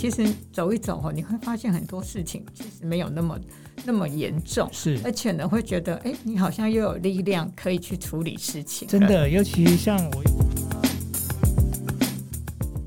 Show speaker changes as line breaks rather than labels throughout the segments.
其实走一走哈，你会发现很多事情其实没有那么那么严重，
是，
而且呢，会觉得哎，你好像又有力量可以去处理事情。
真的，尤其像我，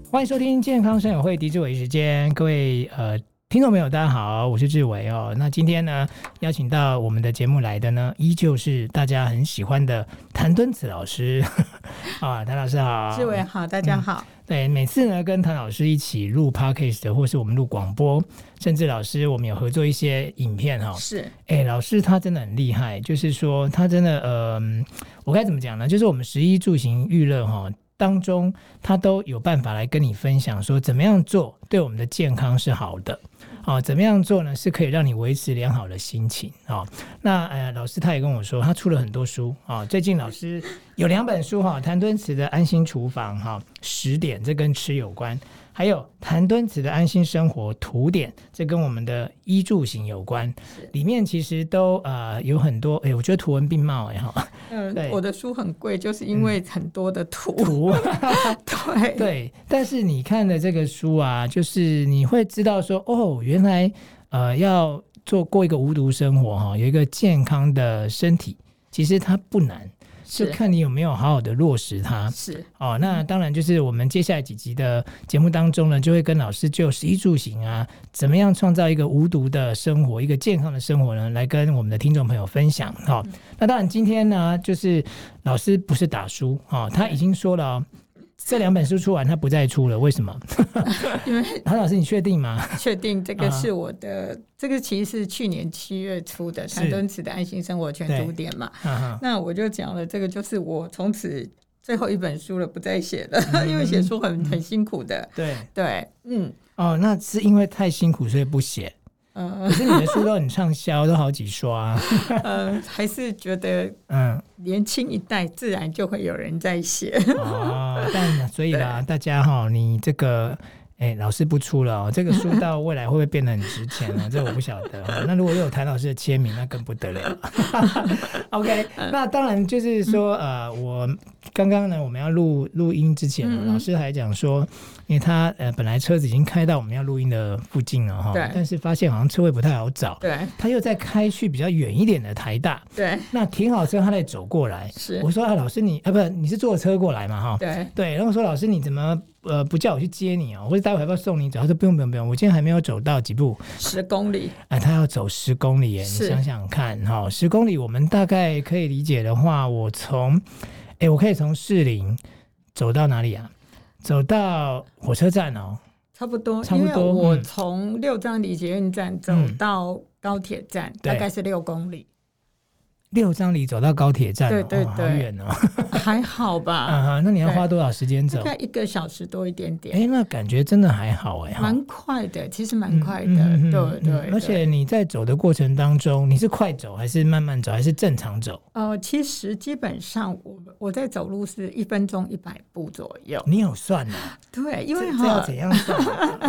欢迎收听健康生友会狄志伟时间，各位呃。听众朋友，大家好，我是志伟哦。那今天呢，邀请到我们的节目来的呢，依旧是大家很喜欢的谭敦子老师 啊，谭老师好，
志伟好，大家好。
嗯、对，每次呢跟谭老师一起录 podcast 或是我们录广播，甚至老师我们有合作一些影片哈。
是，
哎，老师他真的很厉害，就是说他真的呃，我该怎么讲呢？就是我们十一住行娱乐哈。当中，他都有办法来跟你分享，说怎么样做对我们的健康是好的，啊，怎么样做呢？是可以让你维持良好的心情啊。那呃，老师他也跟我说，他出了很多书啊。最近老师有两本书哈，谭敦慈的安心厨房哈，十点，这跟吃有关。还有谭敦慈的安心生活图典，这跟我们的衣住行有关，里面其实都呃有很多，哎，我觉得图文并茂哎哈。
嗯，我的书很贵，就是因为很多的图。
嗯、图，
对
对。但是你看的这个书啊，就是你会知道说，哦，原来呃要做过一个无毒生活哈，有一个健康的身体，其实它不难。就看你有没有好好的落实它。
是
哦，那当然就是我们接下来几集的节目当中呢，就会跟老师就食衣住行啊，怎么样创造一个无毒的生活，一个健康的生活呢，来跟我们的听众朋友分享。好、哦，那当然今天呢，就是老师不是打书啊、哦，他已经说了、哦。这两本书出完，他不再出了，为什么？
因为
唐老师，你确定吗？
确定，这个是我的，啊、这个其实是去年七月出的谭敦慈的《安心生活全读典》嘛。那我就讲了，这个就是我从此最后一本书了，不再写了，嗯、因为写书很很辛苦的。对对，嗯。
哦，那是因为太辛苦，所以不写。可是你的书都很畅销，都好几刷。
嗯，还是觉得，嗯，年轻一代自然就会有人在写。
哦，但所以啦，大家哈，你这个。哎、欸，老师不出了哦，这个书到未来会不会变得很值钱呢？这我不晓得。那如果有谭老师的签名，那更不得了。OK，那当然就是说，呃，我刚刚呢，我们要录录音之前，老师还讲说，因为他呃本来车子已经开到我们要录音的附近了哈，对，但是发现好像车位不太好找，对，他又在开去比较远一点的台大，对，那停好车，他再走过来，是，我说啊，老师你啊，不是你是坐车过来嘛哈，对对，然后我说老师你怎么？呃，不叫我去接你哦，或者待会要不要送你走？他说不用不用不用，我今天还没有走到几步，
十公里。
哎，他要走十公里耶，你想想看哈，十公里我们大概可以理解的话，我从，哎，我可以从士林走到哪里啊？走到火车站哦，
差不多，差不多。我从六张犁捷运站走到高铁站，嗯、大概是六公里。
六张犁走到高铁站，
对对对，
好远哦，
还好吧？
嗯，那你要花多少时间走？
大概一个小时多一点点。
哎，那感觉真的还好哎，
蛮快的，其实蛮快的，对对。
而且你在走的过程当中，你是快走还是慢慢走还是正常走？
呃，其实基本上我我在走路是一分钟一百步左右。
你有算呢？
对，因为
这要怎样算？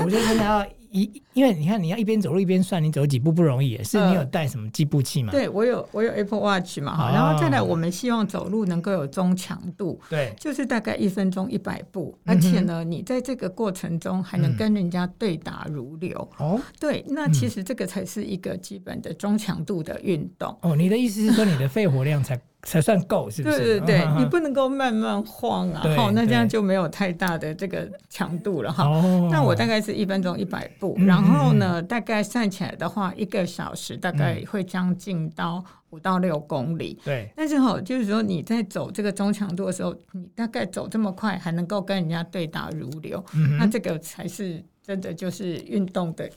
我觉得要。一，因为你看，你要一边走路一边算你走几步不容易，是你有带什么计步器吗？
对，我有，我有 Apple Watch 嘛，然后再来，我们希望走路能够有中强度，对，就是大概一分钟一百步，而且呢，你在这个过程中还能跟人家对答如流，哦、嗯，对，那其实这个才是一个基本的中强度的运动。哦，
你的意思是说你的肺活量才？才算够，是不是？
对对对，你不能够慢慢晃啊，好，那这样就没有太大的这个强度了哈。那我大概是一分钟一百步，然后呢，大概算起来的话，一个小时大概会将近到五到六公里。对，但是哈，就是说你在走这个中强度的时候，你大概走这么快，还能够跟人家对答如流，那这个才是真的就是运动的，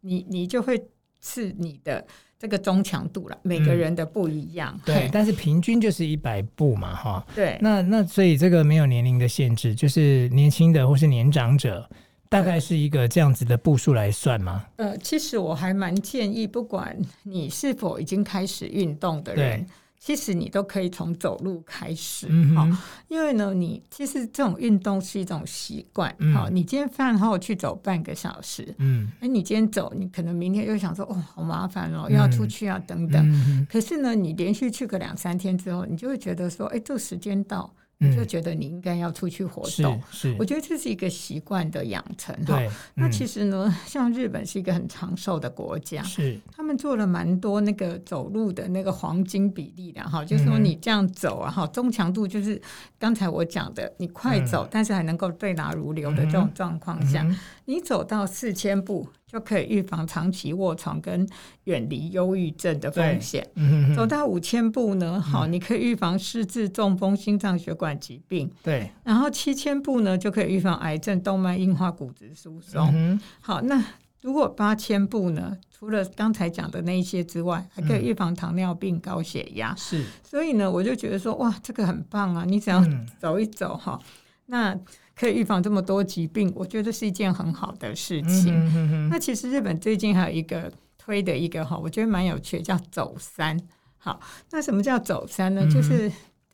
你你就会是你的。这个中强度了，每个人的不一样。嗯、对，
但是平均就是一百步嘛，哈。
对。
那那所以这个没有年龄的限制，就是年轻的或是年长者，大概是一个这样子的步数来算吗？
呃，其实我还蛮建议，不管你是否已经开始运动的人。其实你都可以从走路开始，哈、嗯，因为呢，你其实这种运动是一种习惯，好、嗯，你今天饭后去走半个小时，嗯，哎，你今天走，你可能明天又想说，哦，好麻烦哦，又要出去啊，等等。嗯、可是呢，你连续去个两三天之后，你就会觉得说，哎，这个时间到。你就觉得你应该要出去活动。
是，是
我觉得这是一个习惯的养成。
哈，
那其实呢，像日本是一个很长寿的国家，
是
他们做了蛮多那个走路的那个黄金比例的哈，就是说你这样走啊哈，中强度就是刚才我讲的，你快走，但是还能够对答如流的这种状况下，你走到四千步。就可以预防长期卧床跟远离忧郁症的风险。嗯、走到五千步呢，好，你可以预防失智、中风、心脏血管疾病。
对，
然后七千步呢，就可以预防癌症、动脉硬化、骨质疏松。嗯、好，那如果八千步呢？除了刚才讲的那一些之外，还可以预防糖尿病、高血压。是，所以呢，我就觉得说，哇，这个很棒啊！你只要走一走哈，嗯、那。可以预防这么多疾病，我觉得是一件很好的事情。嗯、哼哼，那其实日本最近还有一个推的一个哈，我觉得蛮有趣的，叫走山。好，那什么叫走山呢？嗯、就是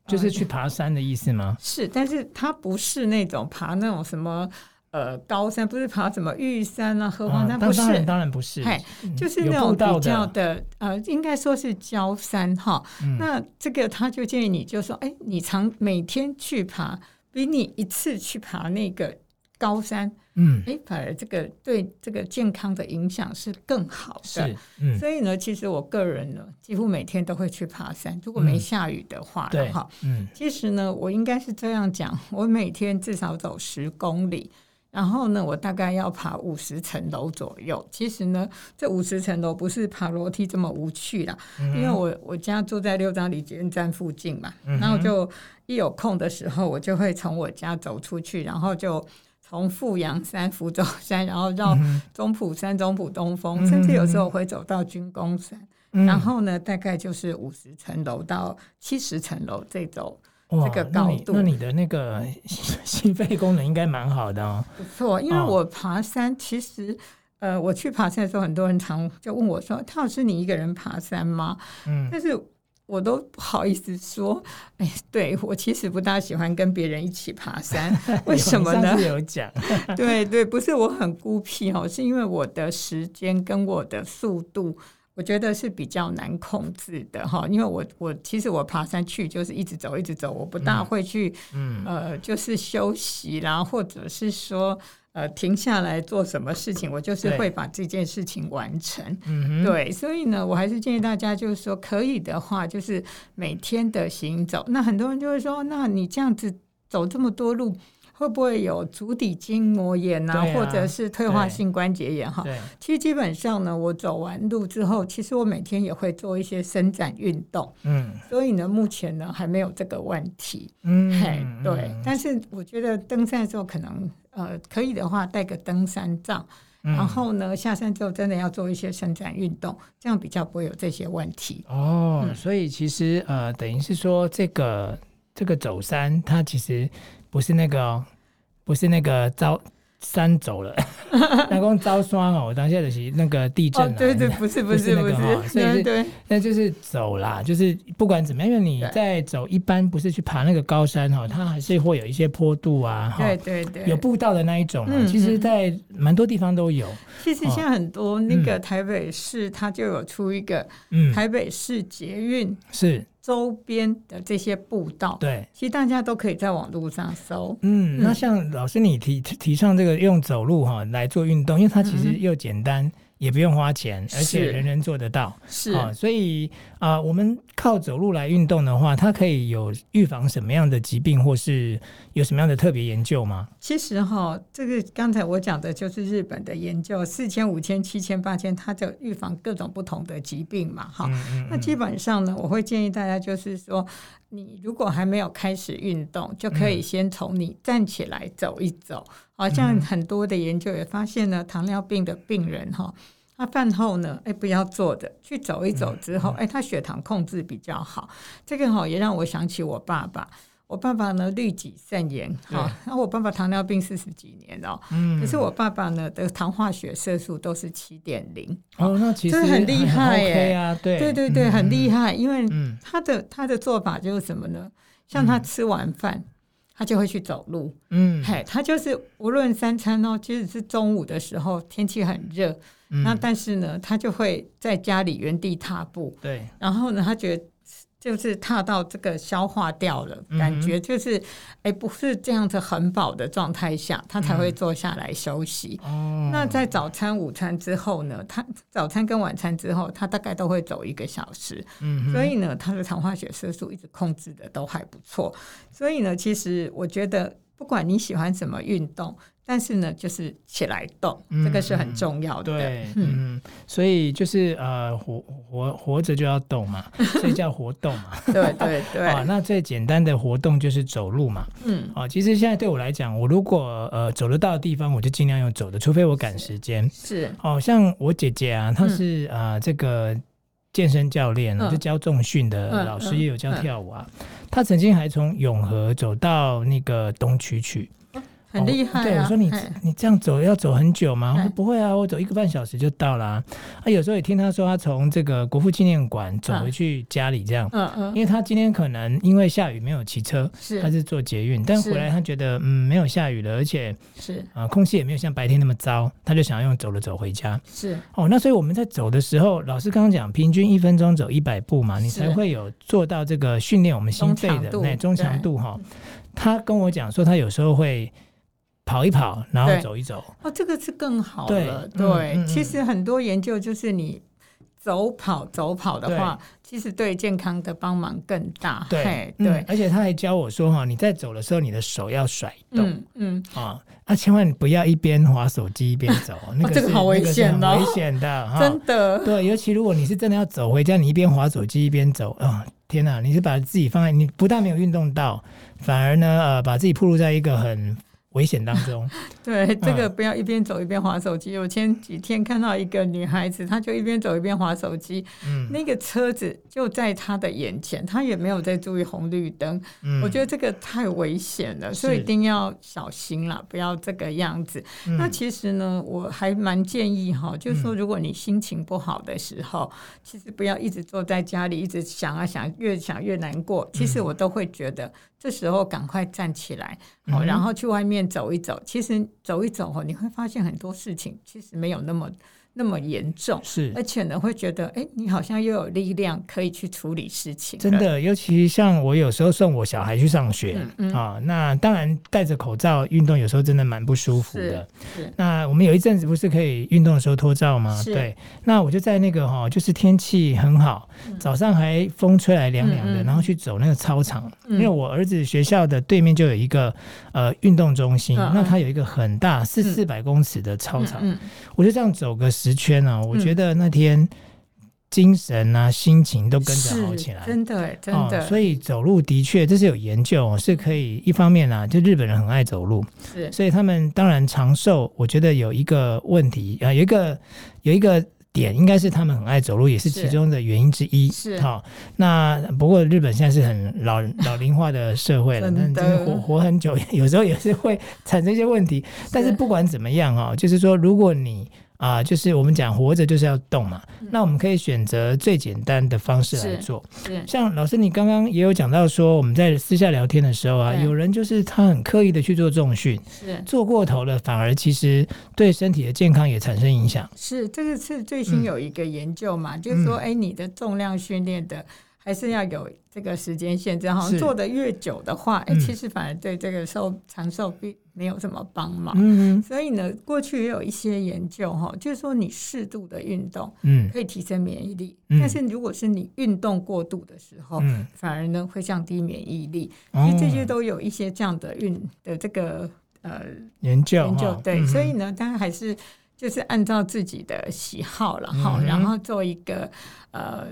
就是去爬山的意思吗？
是，但是它不是那种爬那种什么呃高山，不是爬什么玉山啊、合欢山，不是，
当然当然不是。
嘿，就是那种比较的呃，应该说是郊山哈。嗯、那这个他就建议你，就说，哎，你常每天去爬。比你一次去爬那个高山，嗯，哎，反而这个对这个健康的影响是更好的。是，嗯，所以呢，其实我个人呢，几乎每天都会去爬山。如果没下雨的话的话，嗯，其实呢，我应该是这样讲，我每天至少走十公里。然后呢，我大概要爬五十层楼左右。其实呢，这五十层楼不是爬楼梯这么无趣啦，嗯、因为我我家住在六张犁捷运站附近嘛，然后就一有空的时候，我就会从我家走出去，然后就从富阳山、福州山，然后绕中埔山、中埔东峰，嗯、甚至有时候会走到军功山。嗯、然后呢，大概就是五十层楼到七十层楼这种。哇这个高度
那，那你的那个 心肺功能应该蛮好的哦。
不错，因为我爬山，其实、哦、呃，我去爬山的时候，很多人常就问我说：“汤老师，你一个人爬山吗？”嗯，但是我都不好意思说。哎，对，我其实不大喜欢跟别人一起爬山，为什么呢？
有讲，
对对，不是我很孤僻哦，是因为我的时间跟我的速度。我觉得是比较难控制的哈，因为我我其实我爬山去就是一直走一直走，我不大会去，嗯，呃，就是休息啦，或者是说呃停下来做什么事情，我就是会把这件事情完成，嗯对，对，所以呢，我还是建议大家就是说可以的话，就是每天的行走。那很多人就会说，那你这样子走这么多路。会不会有足底筋膜炎呐、啊，啊、或者是退化性关节炎哈？其实基本上呢，我走完路之后，其实我每天也会做一些伸展运动。嗯，所以呢，目前呢还没有这个问题。嗯，嘿，对。嗯、但是我觉得登山的时候，可能呃可以的话带个登山杖，嗯、然后呢下山之后真的要做一些伸展运动，这样比较不会有这些问题。
哦，嗯、所以其实呃等于是说这个这个走山，它其实。不是那个、哦，不是那个遭山走了，那光遭霜哦。我当下的是那个地震、啊
哦、对对，不是不是不是，
所以是那就是走啦，就是不管怎么样，因为你在走，一般不是去爬那个高山哈，它还是会有一些坡度啊，
对对对，
有步道的那一种啊。其实，在蛮多地方都有。
其实现在很多那个台北市，它就有出一个台北市捷运是。周边的这些步道，对，其实大家都可以在网络上搜。
嗯，那像老师你提提倡这个用走路哈来做运动，因为它其实又简单。嗯也不用花钱，而且人人做得到，是啊、哦，所以啊、呃，我们靠走路来运动的话，它可以有预防什么样的疾病，或是有什么样的特别研究吗？
其实哈，这个刚才我讲的就是日本的研究，四千、五千、七千、八千，它就预防各种不同的疾病嘛，哈。嗯嗯嗯，那基本上呢，我会建议大家就是说，你如果还没有开始运动，就可以先从你站起来走一走。好像很多的研究也发现呢，糖尿病的病人哈，他饭后呢，哎，不要坐着，去走一走之后，哎，他血糖控制比较好。这个哈也让我想起我爸爸。我爸爸呢，律己慎言哈，然后我爸爸糖尿病四十几年了，嗯，可是我爸爸呢的糖化血色素都是七点零，
哦，那其实
很厉害
耶，对。
对对对，很厉害，因为他的他的做法就是什么呢？像他吃完饭。他就会去走路，嗯，嘿，他就是无论三餐哦，即使是中午的时候天气很热，嗯、那但是呢，他就会在家里原地踏步，对，然后呢，他觉得就是踏到这个消化掉了，嗯、感觉就是哎，不是这样子很饱的状态下，他才会坐下来休息。嗯、那在早餐、午餐之后呢？他早餐跟晚餐之后，他大概都会走一个小时。嗯，所以呢，他的糖化血色素一直控制的都还不错。所以呢，其实我觉得，不管你喜欢什么运动。但是呢，就是起来动，嗯、这个是很重要的。
对，嗯，嗯，所以就是呃，活活活着就要动嘛，所以叫活动嘛。
对对对。啊，
那最简单的活动就是走路嘛。嗯。啊，其实现在对我来讲，我如果呃走得到的地方，我就尽量用走的，除非我赶时间。
是。
哦、啊，像我姐姐啊，她是啊、嗯呃、这个健身教练，嗯、就教重训的老师，也有教跳舞啊。她曾经还从永和走到那个东区去。
很厉害、啊哦、对，我说你
你这样走要走很久吗？我说不会啊，我走一个半小时就到了啊。啊有时候也听他说，他从这个国父纪念馆走回去家里这样。嗯嗯。因为他今天可能因为下雨没有骑车，是他是坐捷运，但回来他觉得嗯没有下雨了，而且是啊空气也没有像白天那么糟，他就想要用走了走回家。是哦，那所以我们在走的时候，老师刚刚讲平均一分钟走一百步嘛，你才会有做到这个训练我们心肺的那中强度哈。他跟我讲说，他有时候会。跑一跑，然后走一走。
哦，这个是更好的。对，对嗯、其实很多研究就是你走跑走跑的话，其实对健康的帮忙更大。对对、嗯，
而且他还教我说哈，你在走的时候，你的手要甩动。嗯嗯啊，啊，千万不要一边滑手机一边走，那个、哦、这个好危险的，危险的，
真的。
对，尤其如果你是真的要走回家，你一边滑手机一边走啊、哦，天哪！你是把自己放在你不但没有运动到，反而呢呃，把自己暴露在一个很。危险当中，
对这个不要一边走一边划手机。我前几天看到一个女孩子，她就一边走一边划手机，嗯，那个车子就在她的眼前，她也没有在注意红绿灯。嗯，我觉得这个太危险了，所以一定要小心了，不要这个样子。那其实呢，我还蛮建议哈，就是说，如果你心情不好的时候，其实不要一直坐在家里，一直想啊想，越想越难过。其实我都会觉得。这时候赶快站起来，好，然后去外面走一走。其实走一走，你会发现很多事情其实没有那么。那么严重是，而且呢，会觉得哎，你好像又有力量可以去处理事情。
真的，尤其像我有时候送我小孩去上学、嗯嗯、啊，那当然戴着口罩运动，有时候真的蛮不舒服的。那我们有一阵子不是可以运动的时候脱罩吗？对，那我就在那个哈，就是天气很好，早上还风吹来凉凉的，嗯、然后去走那个操场，嗯、因为我儿子学校的对面就有一个呃运动中心，嗯、那它有一个很大四四百公尺的操场，我就这样走个十。十圈呢，我觉得那天精神啊、心情都跟着好起来，
真的，真的。
所以走路的确，这是有研究，是可以一方面啊，就日本人很爱走路，是，所以他们当然长寿。我觉得有一个问题啊，有一个有一个点，应该是他们很爱走路，也是其中的原因之一。是，好。那不过日本现在是很老老龄化的社会了，但真的活活很久，有时候也是会产生一些问题。但是不管怎么样啊，就是说，如果你啊、呃，就是我们讲活着就是要动嘛，嗯、那我们可以选择最简单的方式来做。是，像老师你刚刚也有讲到说，我们在私下聊天的时候啊，有人就是他很刻意的去做重训，是做过头了，反而其实对身体的健康也产生影响。是，这个是最新有一个研究嘛，嗯、就是说，哎，你的重量训练的。还是要有这个时间限制，好像做的越久的话，哎，其实反而对这个寿长寿并没有什么帮忙。嗯，所以呢，过去也有一些研究哈，就是说你适度的运动，嗯，可以提升免疫力。但是如果是你运动过度的时候，嗯，反而呢会降低免疫力。其实这些都有一些这样的运的这个呃研究研究。对，所以呢，当然还是就是按照自己的喜好了哈，然后做一个呃。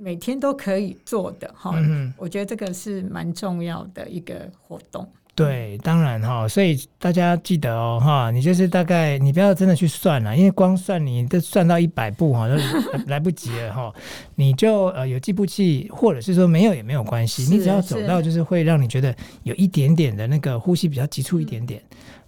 每天都可以做的哈，嗯、我觉得这个是蛮重要的一个活动。对，当然哈，所以大家记得哦哈，你就是大概你不要真的去算了，因为光算你这算到一百步哈都 来不及了哈。你就呃有计步器，或者是说没有也没有关系，你只要走到就是会让你觉得有一点点的那个呼吸比较急促一点点。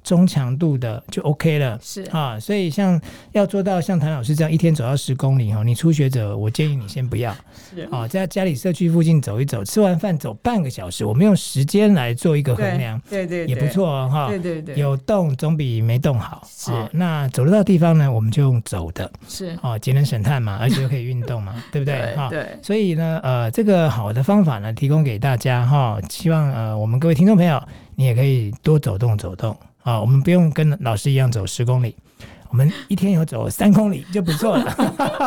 中强度的就 OK 了。
是
啊，所以像要做到像谭老师这样一天走到十公里哈，你初学者我建议你先不要。是啊，在家里社区附近走一走，吃完饭走半个小时，我们用时间来做一个衡量，
对对，
也不错哈。
对对对，
有动总比没动好。
是，
那走得到地方呢，我们就用走的。
是
哦，节能省碳嘛，而且又可以运动嘛，对不对？
哈，对。
所以呢，呃，这个好的方法呢，提供给大家哈，希望呃，我们各位听众朋友，你也可以多走动走动啊。我们不用跟老师一样走十公里。我们一天有走三公里就不错了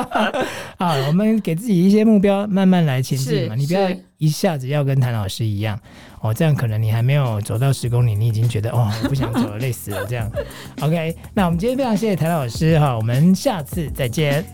啊！我们给自己一些目标，慢慢来前进嘛。你不要一下子要跟谭老师一样哦，这样可能你还没有走到十公里，你已经觉得哦，我不想走了，累死了这样。OK，那我们今天非常谢谢谭老师哈，我们下次再见。